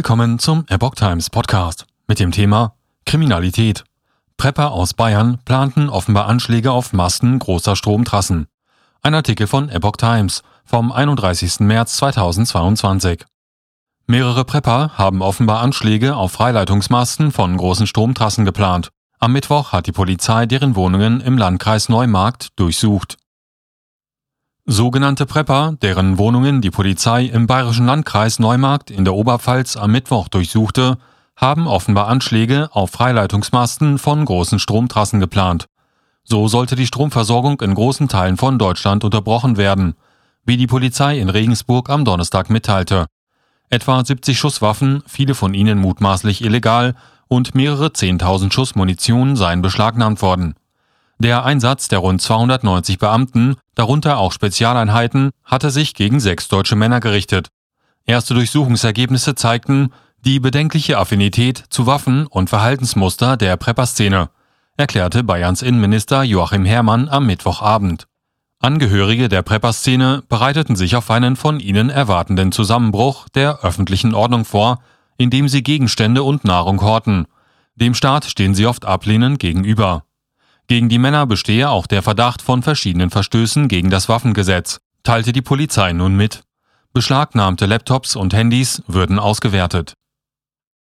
Willkommen zum Epoch Times Podcast mit dem Thema Kriminalität. Prepper aus Bayern planten offenbar Anschläge auf Masten großer Stromtrassen. Ein Artikel von Epoch Times vom 31. März 2022. Mehrere Prepper haben offenbar Anschläge auf Freileitungsmasten von großen Stromtrassen geplant. Am Mittwoch hat die Polizei deren Wohnungen im Landkreis Neumarkt durchsucht. Sogenannte Prepper, deren Wohnungen die Polizei im bayerischen Landkreis Neumarkt in der Oberpfalz am Mittwoch durchsuchte, haben offenbar Anschläge auf Freileitungsmasten von großen Stromtrassen geplant. So sollte die Stromversorgung in großen Teilen von Deutschland unterbrochen werden, wie die Polizei in Regensburg am Donnerstag mitteilte. Etwa 70 Schusswaffen, viele von ihnen mutmaßlich illegal, und mehrere Zehntausend Schuss Munition seien beschlagnahmt worden. Der Einsatz der rund 290 Beamten, darunter auch Spezialeinheiten, hatte sich gegen sechs deutsche Männer gerichtet. Erste Durchsuchungsergebnisse zeigten die bedenkliche Affinität zu Waffen und Verhaltensmuster der Prepper-Szene, erklärte Bayerns Innenminister Joachim Herrmann am Mittwochabend. Angehörige der Prepper-Szene bereiteten sich auf einen von ihnen erwartenden Zusammenbruch der öffentlichen Ordnung vor, indem sie Gegenstände und Nahrung horten. Dem Staat stehen sie oft ablehnend gegenüber. Gegen die Männer bestehe auch der Verdacht von verschiedenen Verstößen gegen das Waffengesetz, teilte die Polizei nun mit. Beschlagnahmte Laptops und Handys würden ausgewertet.